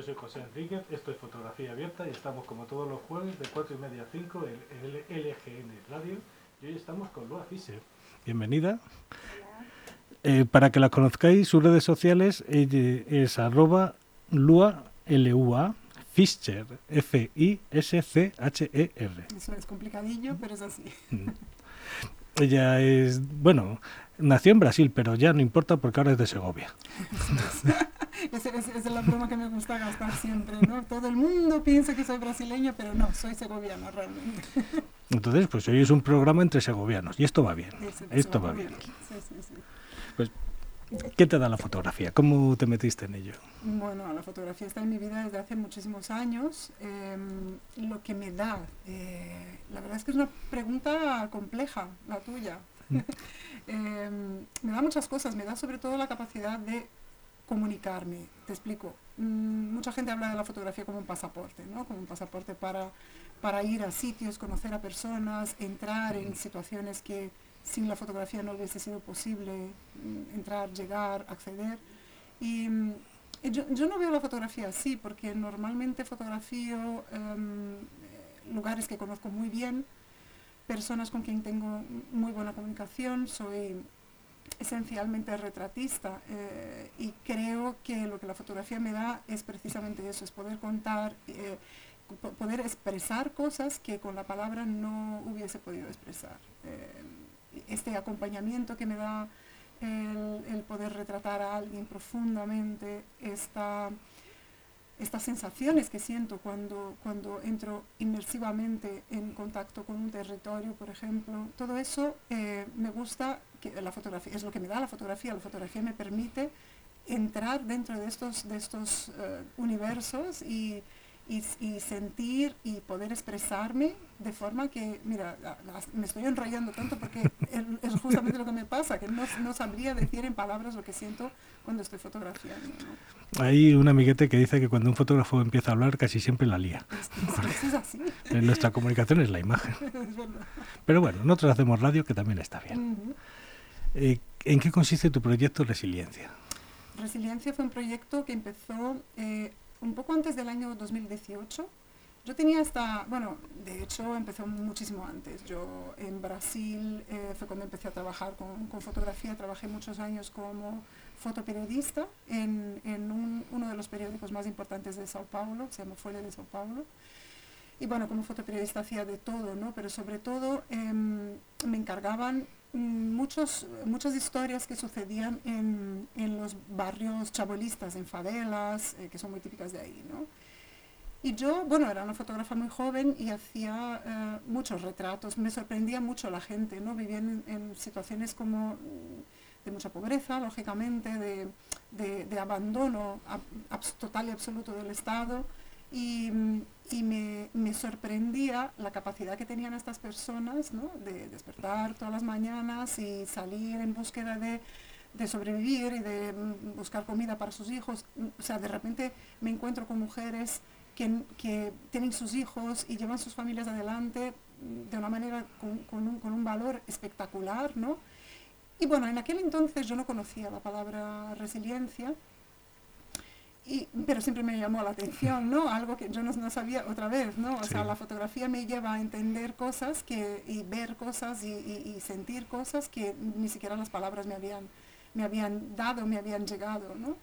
yo soy José Enríquez, esto es Fotografía Abierta y estamos como todos los jueves de 4 y media a 5 en el LGN Radio y hoy estamos con Lua Fischer. Bienvenida. Eh, para que la conozcáis, sus redes sociales es arroba Lua, L-U-A, Fischer, F-I-S-C-H-E-R. Eso es complicadillo, pero es así. Mm. Ella es, bueno, nació en Brasil, pero ya no importa porque ahora es de Segovia. Esa es, la broma que me gusta gastar siempre, ¿no? Todo el mundo piensa que soy brasileña, pero no, soy segoviana realmente. Entonces, pues hoy es un programa entre segovianos y esto va bien. esto va bien. Pues, ¿qué te da la fotografía? ¿Cómo te metiste en ello? Bueno, la fotografía está en mi vida desde hace muchísimos años. Em, lo que me da, eh, la verdad es que es una pregunta compleja, la tuya. Em, me da muchas cosas, me da sobre todo la capacidad de comunicarme. Te explico. Mm, mucha gente habla de la fotografía como un pasaporte, ¿no? Como un pasaporte para, para ir a sitios, conocer a personas, entrar en situaciones que sin la fotografía no hubiese sido posible mm, entrar, llegar, acceder. Y mm, yo, yo, no veo la fotografía así, porque normalmente fotografío em, lugares que conozco muy bien, personas con quien tengo muy buena comunicación, soy esencialmente retratista eh, y creo que lo que la fotografía me da es precisamente eso, es poder contar, eh, poder expresar cosas que con la palabra no hubiese podido expresar. Eh, este acompañamiento que me da el, poder retratar a alguien profundamente, esta estas sensaciones que siento cuando, cuando entro inmersivamente en contacto con un territorio, por ejemplo, todo eso eh, me gusta, la fotografía es lo que me da la fotografía, la fotografía me permite entrar dentro de estos, de estos eh, universos y, y, sentir y poder expresarme de forma que, mira, me estoy enrollando tanto porque es, justamente lo que me pasa, que no, no, sabría decir en palabras lo que siento cuando estoy fotografiando. Hay un amiguete que dice que cuando un fotógrafo empieza a hablar casi siempre la lía. Es, así. En nuestra comunicación es la imagen. Pero bueno, nosotros hacemos radio que también está bien. Eh, ¿En qué consiste tu proyecto Resiliencia? Resiliencia fue un proyecto que empezó eh, un poco antes del año 2018. Yo tenía esta, bueno, de hecho empezó muchísimo antes. Yo en Brasil eh, fue cuando empecé a trabajar con, fotografía, trabajé muchos años como fotoperiodista en, en un, uno de los periódicos más importantes de Sao Paulo, se llama Folha de Sao Paulo. Y bueno, como fotoperiodista hacía de todo, ¿no? Pero sobre todo eh, me encargaban muchos, muchas historias que sucedían en, en, los barrios chabolistas, en favelas, eh, que son muy típicas de ahí. ¿no? Y yo, bueno, era una fotógrafa muy joven y hacía eh, muchos retratos. Me sorprendía mucho la gente, ¿no? Vivían en, situaciones como mm, de mucha pobreza, lógicamente, de, de abandono total y absoluto del Estado. Y, me, me, sorprendía la capacidad que tenían estas personas ¿no? de despertar todas las mañanas y salir en búsqueda de, de, sobrevivir y de mm, buscar comida para sus hijos. O sea, de repente me encuentro con mujeres que, que tienen sus hijos y llevan sus familias adelante de una manera con, con, un, con un, valor espectacular, ¿no? Y bueno, en aquel entonces yo no conocía la palabra resiliencia, pero siempre me llamó la atención, ¿no? Algo que yo no, sabía otra vez, ¿no? O sea, la fotografía me lleva a entender cosas que, y ver cosas y, sentir cosas que ni siquiera las palabras me habían, me habían dado, me habían llegado, ¿no?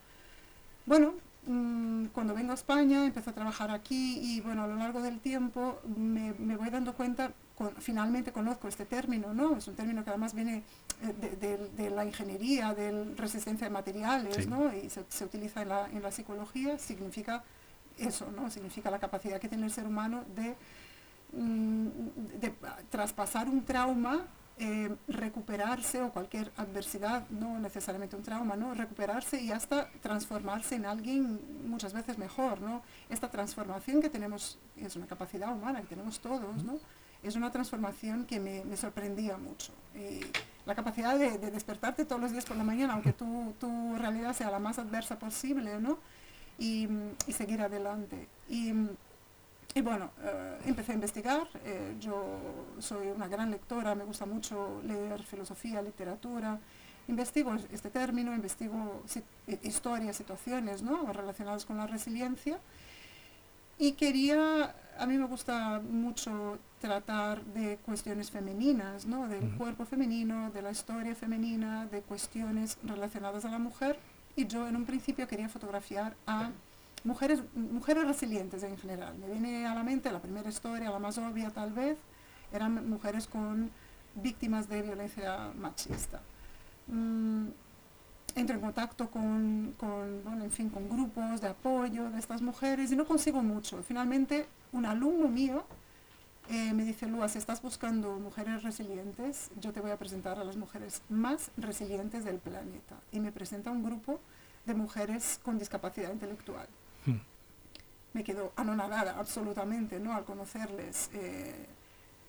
Bueno, mm, cuando vengo a España, empecé a trabajar aquí y bueno, a lo largo del tiempo me, me voy dando cuenta, finalmente conozco este término, ¿no? Es un término que además viene eh, de, la ingeniería, de resistencia de materiales, ¿no? y se, utiliza en la, en la, psicología, significa eso, ¿no? significa la capacidad que tiene el ser humano de, mm, de traspasar un trauma, eh, recuperarse o cualquier adversidad, no necesariamente un trauma, ¿no? recuperarse y hasta transformarse en alguien muchas veces mejor. ¿no? Esta transformación que tenemos es una capacidad humana que tenemos todos, ¿no? es una transformación que me, me sorprendía mucho la capacidad de, despertarte todos los días por la mañana, aunque tu, tu realidad sea la más adversa posible, ¿no? Y, y seguir adelante. Y, y bueno, eh, empecé a investigar. Eh, yo soy una gran lectora, me gusta mucho leer filosofía, literatura. investigo este término, investigo historias, situaciones ¿no? relacionadas con la resiliencia y quería, a mí me gusta mucho tratar de cuestiones femeninas, ¿no? del cuerpo femenino, de la historia femenina, de cuestiones relacionadas a la mujer y yo en un principio quería fotografiar a mujeres, mujeres resilientes en general. Me viene a la mente la primera historia, la más obvia tal vez, eran mujeres con víctimas de violencia machista. Mm, entro en contacto con, bueno, en fin, con grupos de apoyo de estas mujeres y no consigo mucho. Finalmente, un alumno mío eh, me dice, Lua, si estás buscando mujeres resilientes, yo te voy a presentar a las mujeres más resilientes del planeta. Y me presenta un grupo de mujeres con discapacidad intelectual. Me quedo anonadada absolutamente, ¿no? Al conocerles. Eh,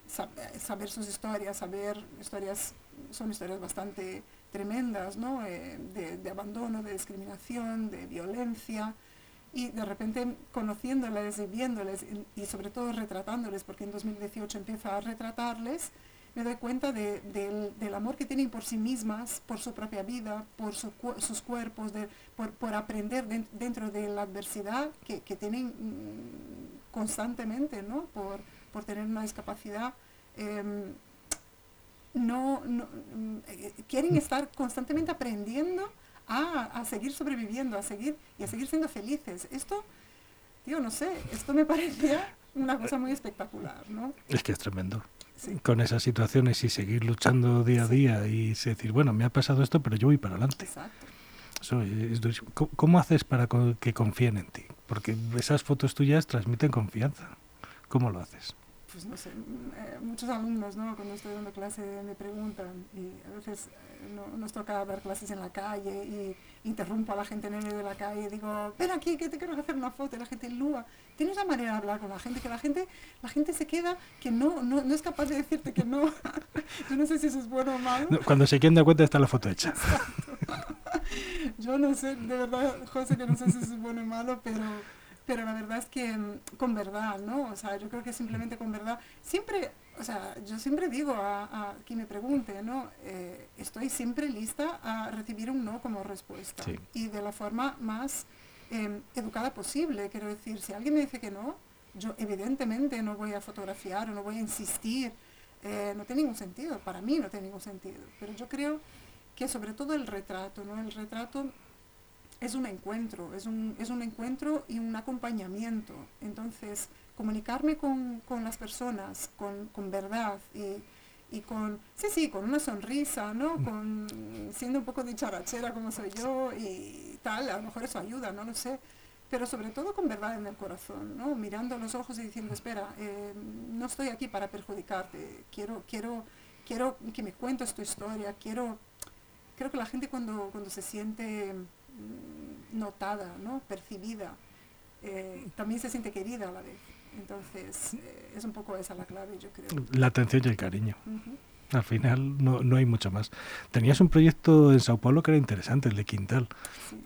saber sus historias, saber historias, son historias bastante tremendas, ¿no? Eh, de, abandono, de discriminación, de violencia, y de repente conociéndoles y viéndoles, y, sobre todo retratándoles, porque en 2018 empieza a retratarles, me doy cuenta del, amor que tienen por sí mismas, por su propia vida, por sus cuerpos, de, por, aprender dentro de la adversidad que, tienen mm, constantemente, ¿no? por, por tener una discapacidad. Em, no, eh, quieren estar constantemente aprendiendo a, seguir sobreviviendo, a seguir y a seguir siendo felices. Esto, tío, no sé, esto me parecía una cosa muy espectacular, ¿no? Es que es tremendo. Con esas situaciones y seguir luchando día a día y decir, bueno, me ha pasado esto, pero yo voy para adelante. Exacto. ¿Cómo haces para que confíen en ti? Porque esas fotos tuyas transmiten confianza. ¿Cómo lo haces? Pues no sé, eh, muchos alumnos, ¿no? Cuando estoy dando clase me preguntan y a veces eh, no, nos toca dar clases en la calle y interrumpo a la gente en el de la calle y digo, ven aquí que te quiero hacer una foto y la gente lúa. Tienes una manera de hablar con la gente que la gente, la gente se queda que no, no, no es capaz de decirte que no. Yo no sé si eso es bueno o malo. cuando se quieren dar cuenta está la foto hecha. Yo no sé, de verdad, José, que no sé si eso es bueno o malo, pero pero la verdad es que mm, con verdad, ¿no? O sea, yo creo que simplemente con verdad, siempre, o sea, yo siempre digo a, quien me pregunte, ¿no? Eh, estoy siempre lista a recibir un no como respuesta y de la forma más em, educada posible, quiero decir, si alguien me dice que no, yo evidentemente no voy a fotografiar o no voy a insistir, eh, no tiene ningún sentido, para mí no tiene ningún sentido, pero yo creo que sobre todo el retrato, ¿no? El retrato es un encuentro, es un, es un encuentro y un acompañamiento. Entonces, comunicarme con, las personas con, verdad y, con, sí, sí, con una sonrisa, ¿no? Mm. Con, siendo un poco dicharachera como soy yo y tal, a lo mejor eso ayuda, no lo sé. Pero sobre todo con verdad en el corazón, ¿no? Mirando los ojos y diciendo, espera, eh, no estoy aquí para perjudicarte, quiero, quiero, quiero que me cuentes tu historia, quiero, creo que la gente cuando, cuando se siente Mm, notada, ¿no? percibida, eh, también se siente querida a la vez. Entonces, eh, es un poco esa la clave, yo creo. La atención y el cariño. Al final no, no, hay mucho más. Tenías un proyecto en Sao Paulo que era interesante, el de Quintal,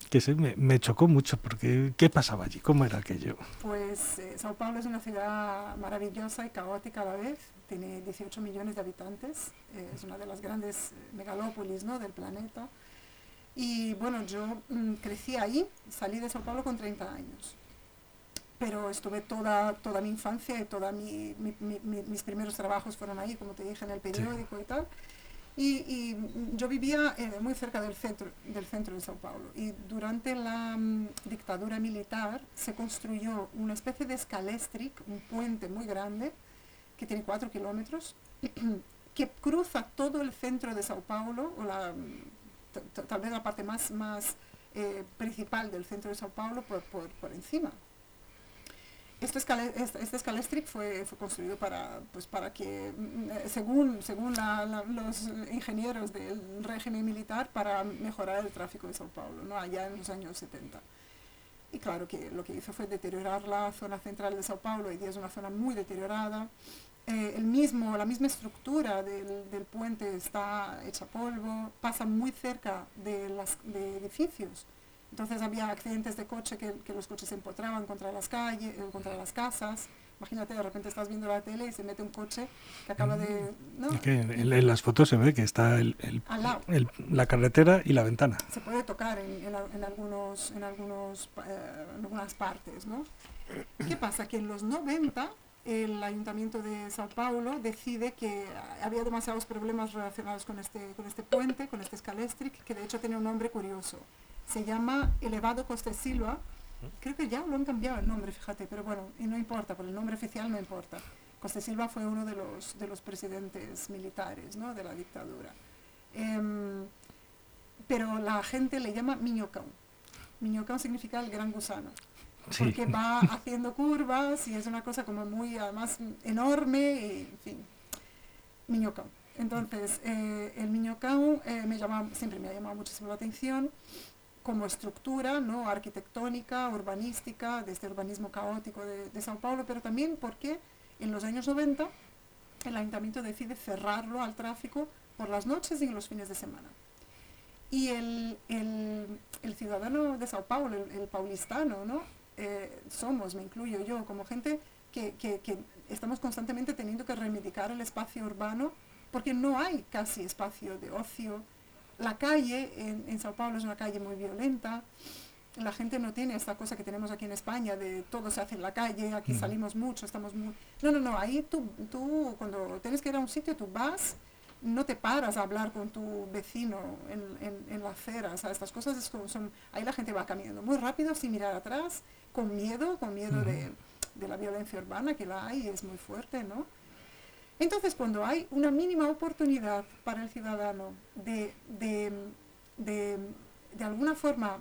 que se, me, me, chocó mucho porque ¿qué pasaba allí? ¿Cómo era aquello? Pues eh, Sao Paulo es una ciudad maravillosa y caótica a la vez, tiene 18 millones de habitantes, es una de las grandes megalópolis ¿no? del planeta y bueno, yo mm, crecí ahí, salí de Sao Paulo con 30 años. Pero estuve toda, toda mi infancia y todos mi, mis primeros trabajos fueron ahí, como te dije, en el periódico y tal. Y, mm, yo vivía eh, muy cerca del centro, del centro de Sao Paulo. Y durante la mm, dictadura militar se construyó una especie de escalestric, un puente muy grande, que tiene cuatro kilómetros, que cruza todo el centro de Sao Paulo, o la tal vez la parte más, más eh, principal del centro de Sao Paulo por, por, por encima. Este, este, escalestric fue, fue, construido para, pues para que, mm, según, según los ingenieros del régimen militar, para mejorar el tráfico de Sao Paulo, ¿no? allá en los años 70. Y claro que lo que hizo fue deteriorar la zona central de Sao Paulo, y es una zona muy deteriorada, eh, el mismo, la misma estructura del, del, puente está hecha polvo, pasa muy cerca de, las, de edificios. Entonces había accidentes de coche que, que los coches se empotraban contra las calles, eh, contra las casas, Imagínate, de repente estás viendo la tele y se mete un coche que acaba de... ¿no? Que en, las fotos se ve que está el, la carretera y la ventana. Se puede tocar en, en algunos, en, algunos, eh, en algunas partes, ¿no? ¿Qué pasa? Que en los 90 el Ayuntamiento de Sao Paulo decide que había demasiados problemas relacionados con este, con este puente, con este escalestric, que de hecho tiene un nombre curioso. Se llama Elevado Costa Silva. Creo que ya lo han cambiado el nombre, fíjate, pero bueno, y no importa, por el nombre oficial no importa. Costa Silva fue uno de los, de los presidentes militares ¿no? de la dictadura. Em, pero la gente le llama Miñocão. Miñocão significa el gran gusano porque va haciendo curvas y es una cosa como muy, además, enorme, y, en fin, Miñocão. Entonces, eh, el Miñocão eh, me llama, siempre me ha llamado muchísimo la atención como estructura ¿no? arquitectónica, urbanística, de este urbanismo caótico de, de Sao Paulo, pero también porque en los años 90 el ayuntamiento decide cerrarlo al tráfico por las noches y en los fines de semana. Y el, el, el ciudadano de Sao Paulo, el, el paulistano, ¿no? Eh, somos, me incluyo yo, como gente que, estamos constantemente teniendo que reivindicar el espacio urbano porque no hay casi espacio de ocio. La calle en, Sao Paulo es una calle muy violenta. La gente no tiene esta cosa que tenemos aquí en España de todo se hace en la calle, aquí salimos mucho, estamos muy... No, no, no, ahí tú, tú cuando tienes que ir a un sitio, tú vas, no te paras a hablar con tu vecino en, en, la acera, o sea, estas cosas es como son, ahí la gente va caminando muy rápido sin mirar atrás con miedo, con miedo de, la violencia urbana que la hay, es muy fuerte, ¿no? Entonces, cuando hay una mínima oportunidad para el ciudadano de, de, alguna forma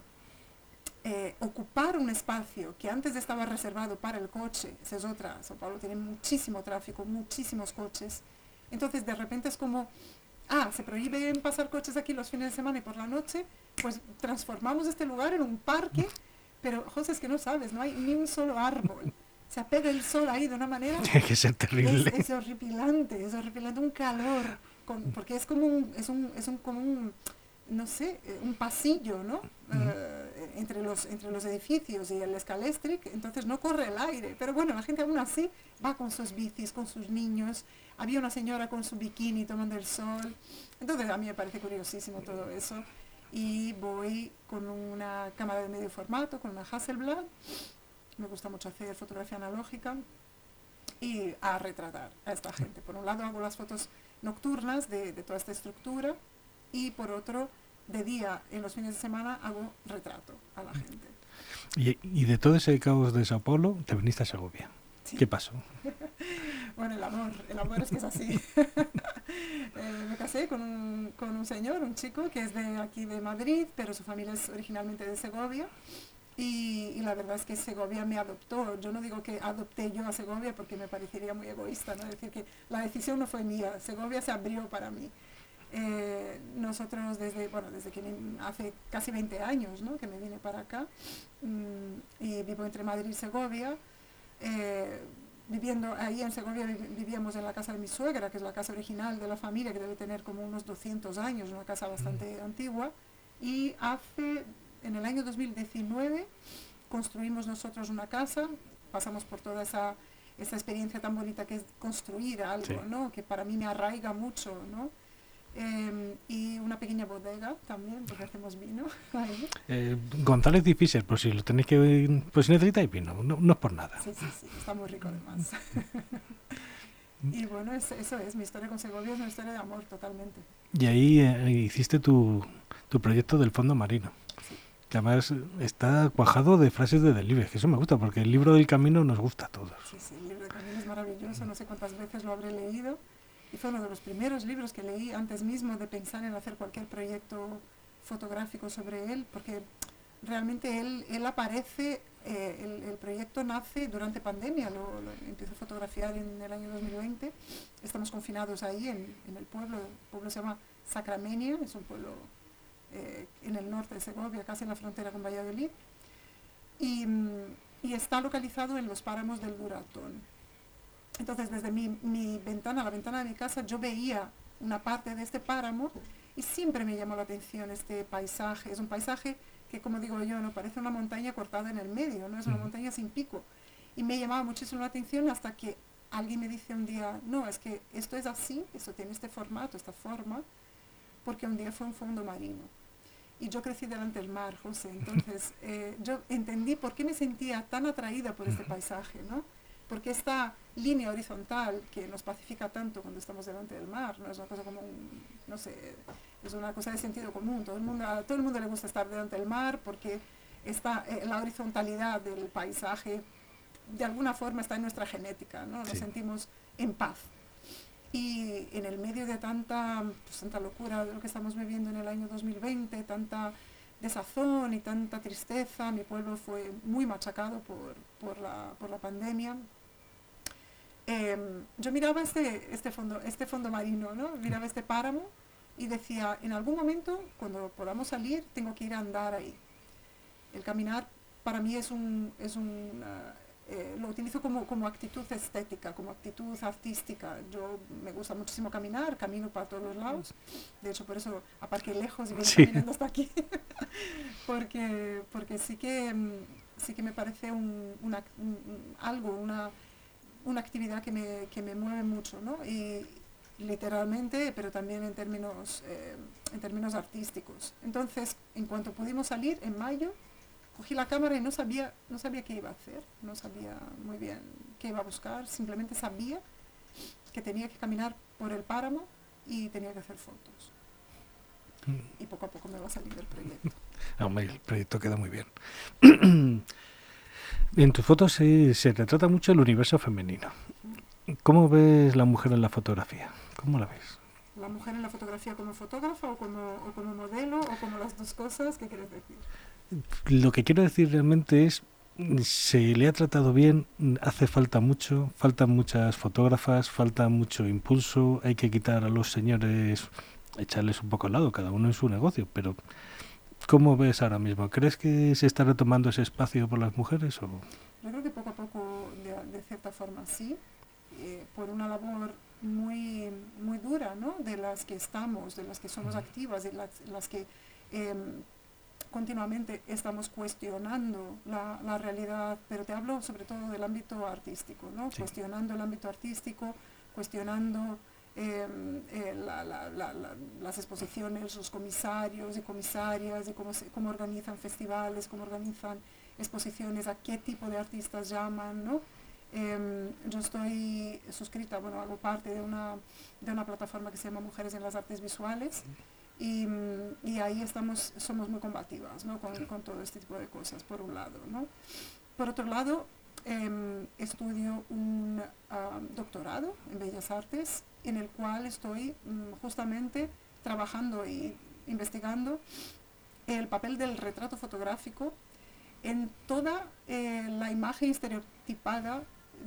eh, ocupar un espacio que antes estaba reservado para el coche, esa es otra, Sao Paulo tiene muchísimo tráfico, muchísimos coches, entonces de repente es como, ah, se prohíben pasar coches aquí los fines de semana y por la noche, pues transformamos este lugar en un parque pero, José, es que no sabes, no hay ni un solo árbol. Se pega el sol ahí de una manera... Tiene que ser terrible. Es, horripilante, es horripilante, un calor, porque es como un, es un, es un, como un, no sé, eh, un pasillo, ¿no? Eh, entre, los, entre los edificios y el escalestric, entonces no corre el aire. Pero bueno, la gente aún así va con sus bicis, con sus niños. Había una señora con su bikini tomando el sol. Entonces a mí me parece curiosísimo todo eso y voy con una cámara de medio formato, con una Hasselblad. Me gusta mucho hacer fotografía analógica y a retratar a esta gente. Por un lado hago las fotos nocturnas de, toda esta estructura y por otro, de día, en los fines de semana, hago retrato a la gente. Y, y de todo ese caos de Sao Paulo, te viniste a Segovia. ¿Qué pasó? bueno, el amor, el amor es que es así. Eh, me casé con un, con un señor, un chico que es de aquí de Madrid, pero su familia es originalmente de Segovia. Y, la verdad es que Segovia me adoptó. Yo no digo que adopté yo a Segovia porque me parecería muy egoísta, ¿no? Es decir, que la decisión no fue mía, Segovia se abrió para mí. Eh, nosotros desde, bueno, desde que hace casi 20 años ¿no? que me vine para acá mm, y vivo entre Madrid y Segovia, eh, viviendo ahí en Segovia vivíamos en la casa de mi suegra, que es la casa original de la familia, que debe tener como unos 200 años, una casa bastante antigua. Y hace, en el año 2019, construimos nosotros una casa, pasamos por toda esa, esa experiencia tan bonita que es construir algo, ¿no? que para mí me arraiga mucho. ¿no? Em, y una pequeña bodega también, porque hacemos vino. Eh, González difícil, por si lo tenéis que. Pues si necesitáis vino, no, no, es por nada. Sí, sí, sí, está muy rico además. y bueno, eso es, mi historia con Segovia es una historia de amor totalmente. Y ahí eh, hiciste tu, tu proyecto del fondo marino. Que además está cuajado de frases de Delibes, que eso me gusta, porque el libro del camino nos gusta a todos. Sí, sí, el libro del camino es maravilloso, no sé cuántas veces lo habré leído y fue uno de los primeros libros que leí antes mismo de pensar en hacer cualquier proyecto fotográfico sobre él, porque realmente él, él aparece, eh, el, proyecto nace durante pandemia, lo, empiezo a fotografiar en el año 2020, estamos confinados ahí en, en el pueblo, el pueblo se llama Sacramenia, es un pueblo eh, en el norte de Segovia, casi en la frontera con Valladolid, y, y está localizado en los páramos del Duratón. Entonces, desde mi, ventana, la ventana de mi casa, yo veía una parte de este páramo y siempre me llamó la atención este paisaje. Es un paisaje que, como digo yo, no parece una montaña cortada en el medio, no es una montaña sin pico. Y me llamaba muchísimo la atención hasta que alguien me dice un día, no, es que esto es así, esto tiene este formato, esta forma, porque un día fue un fondo marino. Y yo crecí delante del mar, José, entonces eh, yo entendí por qué me sentía tan atraída por este paisaje, ¿no? Porque esta línea horizontal que nos pacifica tanto cuando estamos delante del mar, no es una cosa como, no sé, es una cosa de sentido común. Todo el mundo, a todo el mundo le gusta estar delante del mar porque está, eh, la horizontalidad del paisaje de alguna forma está en nuestra genética, ¿no? Nos sentimos en paz. Y en el medio de tanta, pues, tanta locura de lo que estamos viviendo en el año 2020, tanta desazón y tanta tristeza, mi pueblo fue muy machacado por, por, la, por la, pandemia. Em, yo miraba este, este, fondo, este fondo marino, ¿no? miraba este páramo y decía, en algún momento, cuando podamos salir, tengo que ir a andar ahí. El caminar para mí es un, es un, eh, lo utilizo como, como, actitud estética, como actitud artística. Yo me gusta muchísimo caminar, camino para todos los lados. De hecho, por eso aparqué lejos y vengo caminando hasta aquí. porque, porque sí que, mm, sí que me parece un, una, algo, una, una actividad que me, que me mueve mucho, ¿no? Y, literalmente, pero también en términos, eh, en términos artísticos. Entonces, en cuanto pudimos salir en mayo, cogí la cámara y no sabía, no sabía qué iba a hacer, no sabía muy bien qué iba a buscar, simplemente sabía que tenía que caminar por el páramo y tenía que hacer fotos. Y poco a poco me va a salir el proyecto. el proyecto queda muy bien. en tus fotos se, se retrata mucho el universo femenino. ¿Cómo ves la mujer en la fotografía? ¿Cómo la ves? ¿La mujer en la fotografía como fotógrafa o como, o como modelo o como las dos cosas? ¿Qué quieres decir? lo que quiero decir realmente es se le ha tratado bien, hace falta mucho, faltan muchas fotógrafas, falta mucho impulso, hay que quitar a los señores, echarles un poco al lado, cada uno en su negocio, pero ¿cómo ves ahora mismo? ¿Crees que se está retomando ese espacio por las mujeres? O? Yo creo que poco a poco, de, cierta forma, sí, eh, por una labor muy, muy dura, ¿no? De las que estamos, de las que somos activas, de las, las que... Eh, continuamente estamos cuestionando la, la, realidad, pero te hablo sobre todo del ámbito artístico, ¿no? Cuestionando el ámbito artístico, cuestionando em, eh, las exposiciones, los comisarios y comisarias, y cómo, cómo organizan festivales, cómo organizan exposiciones, a qué tipo de artistas llaman, ¿no? Em, yo estoy suscrita, bueno, hago parte de una, de una plataforma que se llama Mujeres en las Artes Visuales. Y, y, ahí estamos, somos muy combativas ¿no? con, con, todo este tipo de cosas, por un lado. ¿no? Por otro lado, eh, estudio un doctorado en Bellas Artes, en el cual estoy um, justamente trabajando y investigando el papel del retrato fotográfico en toda eh, la imagen estereotipada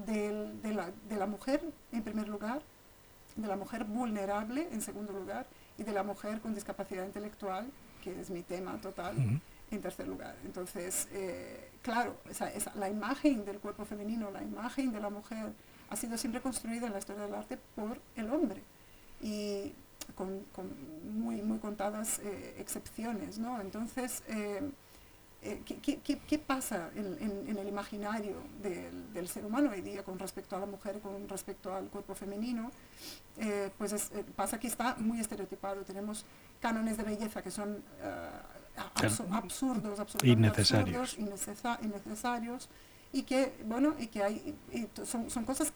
de la mujer, en primer lugar, de la mujer vulnerable, en segundo lugar, y de la mujer con discapacidad intelectual, que es mi tema total, en tercer lugar. Entonces, eh, claro, esa, la imagen del cuerpo femenino, la imagen de la mujer, ha sido siempre construida en la historia del arte por el hombre. Y con, muy, muy contadas eh, excepciones, ¿no? Entonces, eh, eh, ¿qué, pasa en, el imaginario del, ser humano hoy día con respecto a la mujer, con respecto al cuerpo femenino? Pues pasa que está muy estereotipado. Tenemos cánones de belleza que son absurdos, absolutamente innecesarios. innecesarios y que, bueno, y que hay, son, son, cosas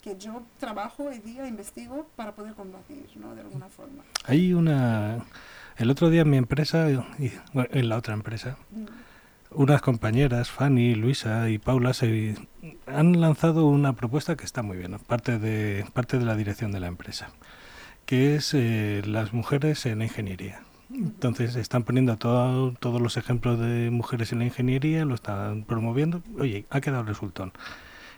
que, yo trabajo hoy día, investigo para poder combatir, ¿no? De alguna forma. Hay una el otro día en mi empresa, y, en la otra empresa, mm. unas compañeras, Fanny, Luisa y Paula, se han lanzado una propuesta que está muy bien, parte, de, parte de la dirección de la empresa, que es eh, las mujeres en ingeniería. Entonces están poniendo todo, todos los ejemplos de mujeres en la ingeniería, lo están promoviendo. Oye, ha quedado resultón.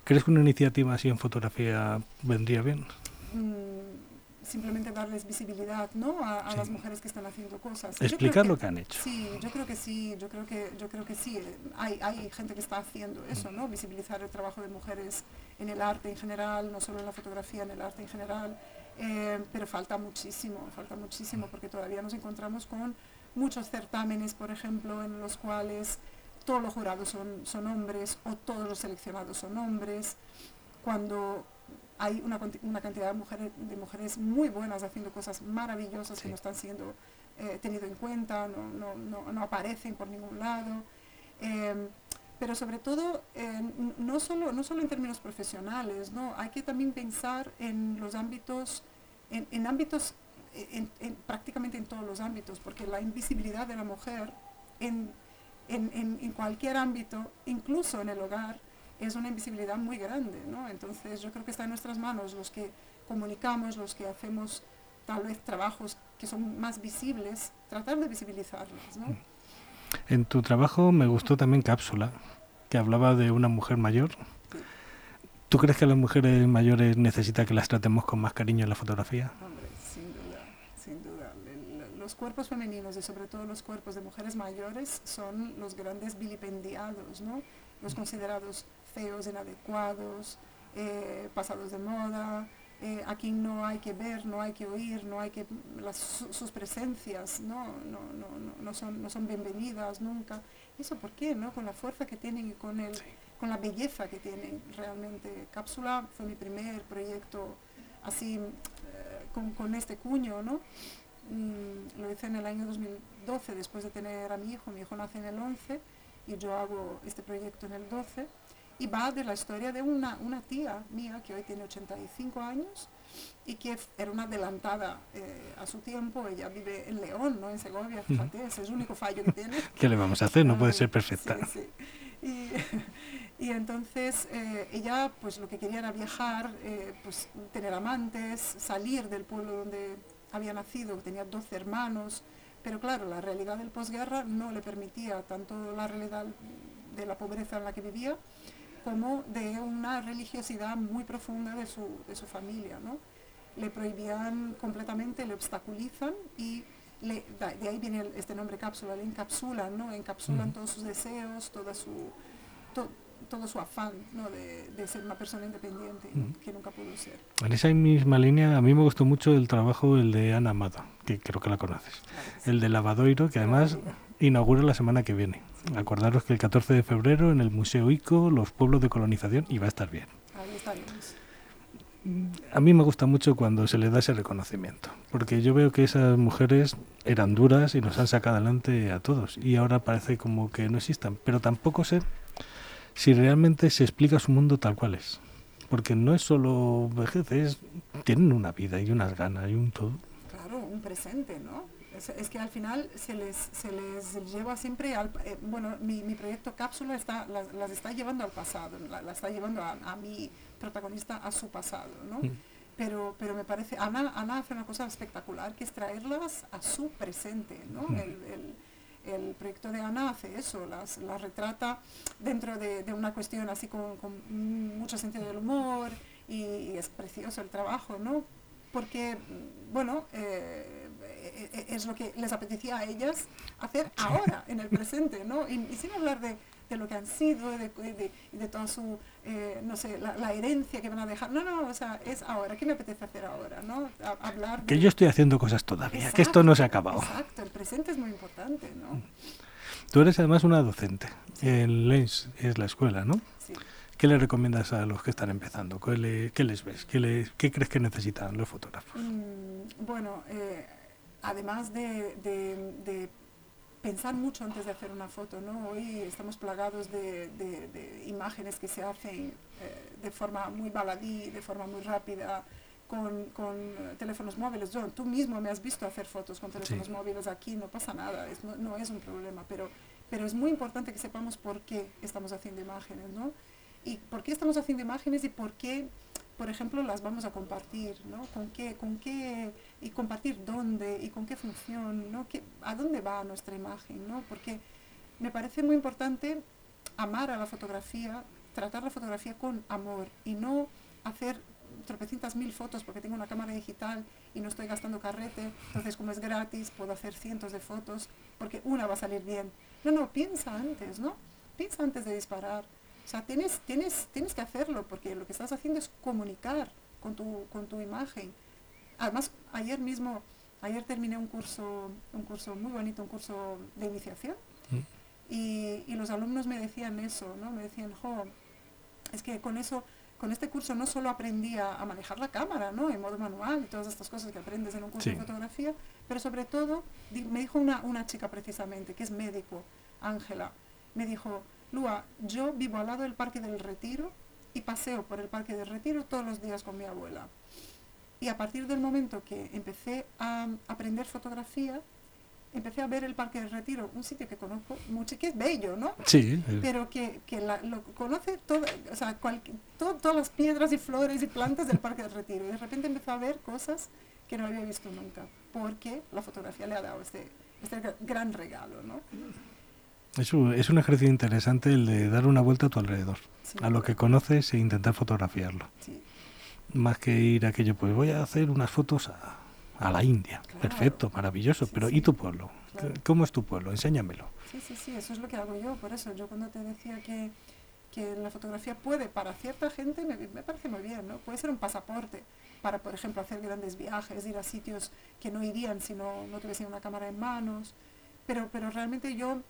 ¿Crees que una iniciativa así en fotografía vendría bien? Mm, simplemente darles visibilidad ¿no? a, las mujeres que están haciendo cosas. Explicar lo que han hecho. Sí, yo creo que sí, yo creo que, yo creo que sí. Hay, hay gente que está haciendo eso, ¿no? visibilizar el trabajo de mujeres en el arte en general, no solo en la fotografía, en el arte en general. Eh, pero falta muchísimo, falta muchísimo porque todavía nos encontramos con muchos certámenes, por ejemplo, en los cuales todos los jurados son, son hombres o todos los seleccionados son hombres, cuando hay una, una cantidad de mujeres, de mujeres muy buenas haciendo cosas maravillosas que no están siendo eh, tenido en cuenta, no, no, no, no, aparecen por ningún lado. Em, pero sobre todo, no, solo, no solo en términos profesionales, ¿no? hay que también pensar en los ámbitos, en, ámbitos, en, prácticamente en todos los ámbitos, porque la invisibilidad de la mujer en, en cualquier ámbito, incluso en el hogar, es una invisibilidad muy grande. ¿no? Entonces yo creo que está en nuestras manos los que comunicamos, los que hacemos tal vez trabajos que son más visibles, tratar de visibilizarlas. ¿no? En tu trabajo me gustó también Cápsula, que hablaba de una mujer mayor. ¿Tú crees que las mujeres mayores necesitan que las tratemos con más cariño en la fotografía? Hombre, sin duda, sin duda. Los cuerpos femeninos y sobre todo los cuerpos de mujeres mayores son los grandes vilipendiados, ¿no? los considerados feos, inadecuados, eh, pasados de moda, eh, a quien no hay que ver, no hay que oír, no hay que sus presencias no, no, no, no, son, no son bienvenidas nunca. ¿Eso por qué? ¿no? Con la fuerza que tienen y con, el, con la belleza que tienen realmente. Cápsula fue mi primer proyecto así eh, con, con, este cuño, ¿no? Mm, lo hice en el año 2012 después de tener a mi hijo, mi hijo nace en el 11 y yo hago este proyecto en el 12 y va de la historia de una, una tía mía que hoy tiene 85 años y que era una adelantada eh, a su tiempo. Ella vive en León, no en Segovia, fíjate, ese es el único fallo que tiene. ¿Qué le vamos a hacer? No puede ser perfecta. Y, y, entonces eh, ella pues lo que quería era viajar, eh, pues tener amantes, salir del pueblo donde había nacido, tenía 12 hermanos, pero claro, la realidad del posguerra no le permitía tanto la realidad de la pobreza en la que vivía, como de una religiosidad muy profunda de su, de su familia. ¿no? Le prohibían completamente, le obstaculizan y le, de ahí viene este nombre cápsula, le encapsulan, ¿no? encapsulan todos sus deseos, toda su, todo su afán ¿no? de, de, ser una persona independiente, que nunca pudo ser. En esa misma línea, a mí me gustó mucho el trabajo, el de Ana Amado, que creo que la conoces. El de Lavadoiro, que además inaugura la semana que viene. Acordaros que el 14 de febrero en el Museo ICO, los pueblos de colonización, y va a estar bien. A mí me gusta mucho cuando se les da ese reconocimiento, porque yo veo que esas mujeres eran duras y nos han sacado adelante a todos, y ahora parece como que no existan, pero tampoco sé si realmente se explica su mundo tal cual es, porque no es solo vejez, tienen una vida y unas ganas y un todo. Claro, un presente, ¿no? Es, que al final se les, se les lleva siempre al... Eh, bueno, mi, mi, proyecto Cápsula está, las, está llevando al pasado, la, está llevando a, a, mi protagonista a su pasado, ¿no? Mm. Pero, pero me parece, Ana, Ana hace una cosa espectacular, que es traerlas a su presente, ¿no? Mm. El, el, el, proyecto de Ana hace eso, las, las retrata dentro de, de, una cuestión así con, con mucho sentido del humor y, y, es precioso el trabajo, ¿no? Porque, bueno, eh, es lo que les apetecía a ellas hacer ahora, en el presente, ¿no? Y, sin hablar de, de, lo que han sido, de, de, de toda su, eh, no sé, la, la, herencia que van a dejar. No, no, o sea, es ahora. ¿Qué me apetece hacer ahora, no? hablar Que yo estoy haciendo cosas todavía, que esto no se ha acabado. Exacto, el presente es muy importante, ¿no? Tú eres además una docente. En Lens es la escuela, ¿no? Sí. ¿Qué le recomiendas a los que están empezando? ¿Qué, le, qué les ves? ¿Qué, le, ¿Qué, crees que necesitan los fotógrafos? Mm, bueno, eh, además de, de, pensar mucho antes de hacer una foto, ¿no? Hoy estamos plagados de, de imágenes que se hacen eh, de forma muy baladí, de forma muy rápida, con, con, teléfonos móviles. Yo, tú mismo me has visto hacer fotos con teléfonos sí. móviles aquí, no pasa nada, es, no, no, es un problema, pero, pero es muy importante que sepamos por qué estamos haciendo imágenes, ¿no? Y por qué estamos haciendo imágenes y por qué por ejemplo, las vamos a compartir, ¿no? ¿Con qué, con qué, y compartir dónde y con qué función, ¿no? ¿Qué, ¿A dónde va nuestra imagen, ¿no? Porque me parece muy importante amar a la fotografía, tratar la fotografía con amor y no hacer tropecientas mil fotos porque tengo una cámara digital y no estoy gastando carrete, entonces como es gratis puedo hacer cientos de fotos porque una va a salir bien. No, no, piensa antes, ¿no? Piensa antes de disparar o sea, tienes, tienes, tienes que hacerlo porque lo que estás haciendo es comunicar con tu, con tu imagen. Además, ayer mismo, ayer terminé un curso, un curso muy bonito, un curso de iniciación. Mm. Y, y los alumnos me decían eso, ¿no? Me decían, jo, es que con eso con este curso no solo aprendí a, manejar la cámara, ¿no? En modo manual y todas estas cosas que aprendes en un curso de fotografía, pero sobre todo me dijo una, una chica precisamente, que es médico, Ángela, me dijo, Lua, yo vivo al lado del Parque del Retiro y paseo por el Parque del Retiro todos los días con mi abuela. Y a partir del momento que empecé a aprender fotografía, empecé a ver el Parque del Retiro, un sitio que conozco mucho, que es bello, ¿no? Sí. Pero que, que lo conoce todo, o sea, todas las piedras y flores y plantas del Parque del Retiro. Y de repente empezó a ver cosas que no había visto nunca, porque la fotografía le ha dado este, este gran regalo, ¿no? Es un, es un ejercicio interesante el de dar una vuelta a tu alrededor, a lo que conoces e intentar fotografiarlo. Sí. Más que ir a aquello, pues voy a hacer unas fotos a, a la India. Perfecto, maravilloso. Pero ¿y tu pueblo? ¿Cómo es tu pueblo? Enséñamelo. Sí, sí, sí, eso es lo que hago yo. Por eso, yo cuando te decía que, que la fotografía puede, para cierta gente, me, me, parece muy bien, ¿no? Puede ser un pasaporte para, por ejemplo, hacer grandes viajes, ir a sitios que no irían si no, no tuviesen una cámara en manos. Pero, pero realmente yo,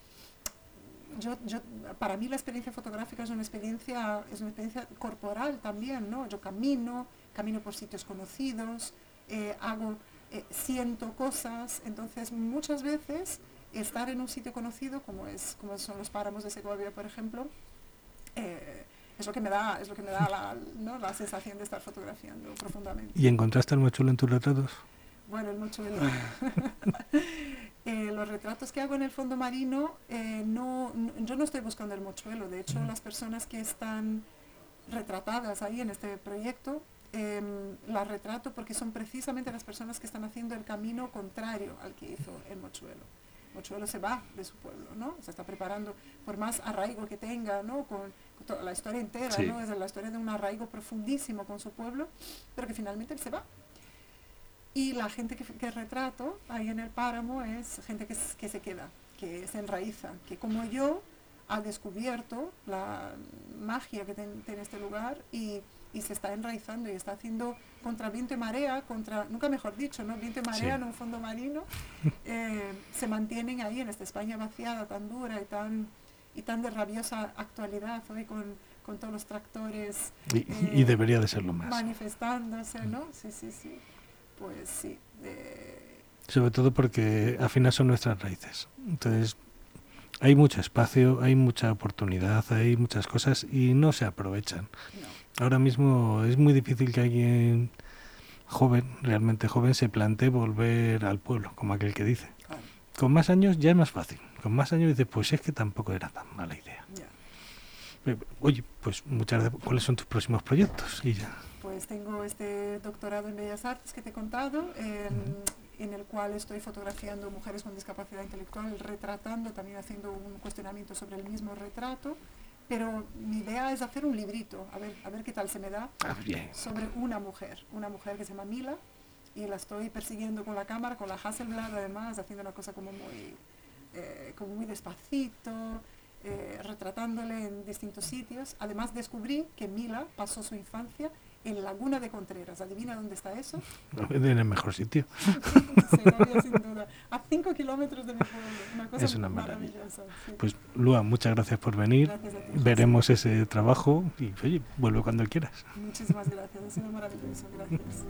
yo, yo, para mí la experiencia fotográfica es una experiencia, es una experiencia corporal también, ¿no? Yo camino, camino por sitios conocidos, eh, hago eh, siento cosas, entonces muchas veces estar en un sitio conocido, como, es, como son los páramos de Segovia, por ejemplo, eh, es lo que me da, es lo que me da la, ¿no? la, sensación de estar fotografiando profundamente. ¿Y encontraste el mochuelo en tus retratos? Bueno, el mochuelo. eh, los retratos que hago en el fondo marino, eh, no, yo no estoy buscando el mochuelo. De hecho, las personas que están retratadas ahí en este proyecto eh, la retrato porque son precisamente las personas que están haciendo el camino contrario al que hizo el mochuelo. Mochuelo se va de su pueblo, ¿no? Se está preparando, por más arraigo que tenga, ¿no? Con, la historia entera, ¿no? Es la historia de un arraigo profundísimo con su pueblo, pero que finalmente él se va. Y la gente que, que retrato ahí en el páramo es gente que, que se queda, que se enraiza, que como yo ha descubierto la magia que tiene este lugar y y se está enraizando y está haciendo contra viento y marea, contra, nunca mejor dicho, ¿no? Viento y marea en un fondo marino, eh, se mantienen ahí en esta España vaciada, tan dura y tan, y tan de rabiosa actualidad hoy con, con todos los tractores. Y, eh, debería de serlo más. Manifestándose, ¿no? Sí, sí, sí. Pues sí. Sobre todo porque al final son nuestras raíces. Entonces, hay mucho espacio, hay mucha oportunidad, hay muchas cosas y no se aprovechan. Ahora mismo es muy difícil que alguien joven, realmente joven, se plantee volver al pueblo, como aquel que dice. Con más años ya es más fácil. Con más años dice, pues es que tampoco era tan mala idea. Oye, pues muchas gracias. ¿Cuáles son tus próximos proyectos? Y ya. Pues tengo este doctorado en Bellas Artes que te he contado, en el cual estoy fotografiando mujeres con discapacidad intelectual, retratando, también haciendo un cuestionamiento sobre el mismo retrato. Pero mi idea es hacer un librito, a ver, a ver qué tal se me da, ah, sobre una mujer, una mujer que se llama Mila, y la estoy persiguiendo con la cámara, con la Hasselblad además, haciendo una cosa como muy, eh, como muy despacito, eh, retratándole en distintos sitios. Además descubrí que Mila pasó su infancia en Laguna de Contreras. ¿Adivina dónde está eso? En el mejor sitio. sin duda. A cinco kilómetros de mi pueblo. Una cosa es una maravillosa. Pues Lua, muchas gracias por venir. Veremos ese trabajo y oye, vuelve cuando quieras. Muchísimas gracias. Ha sido maravilloso. Gracias.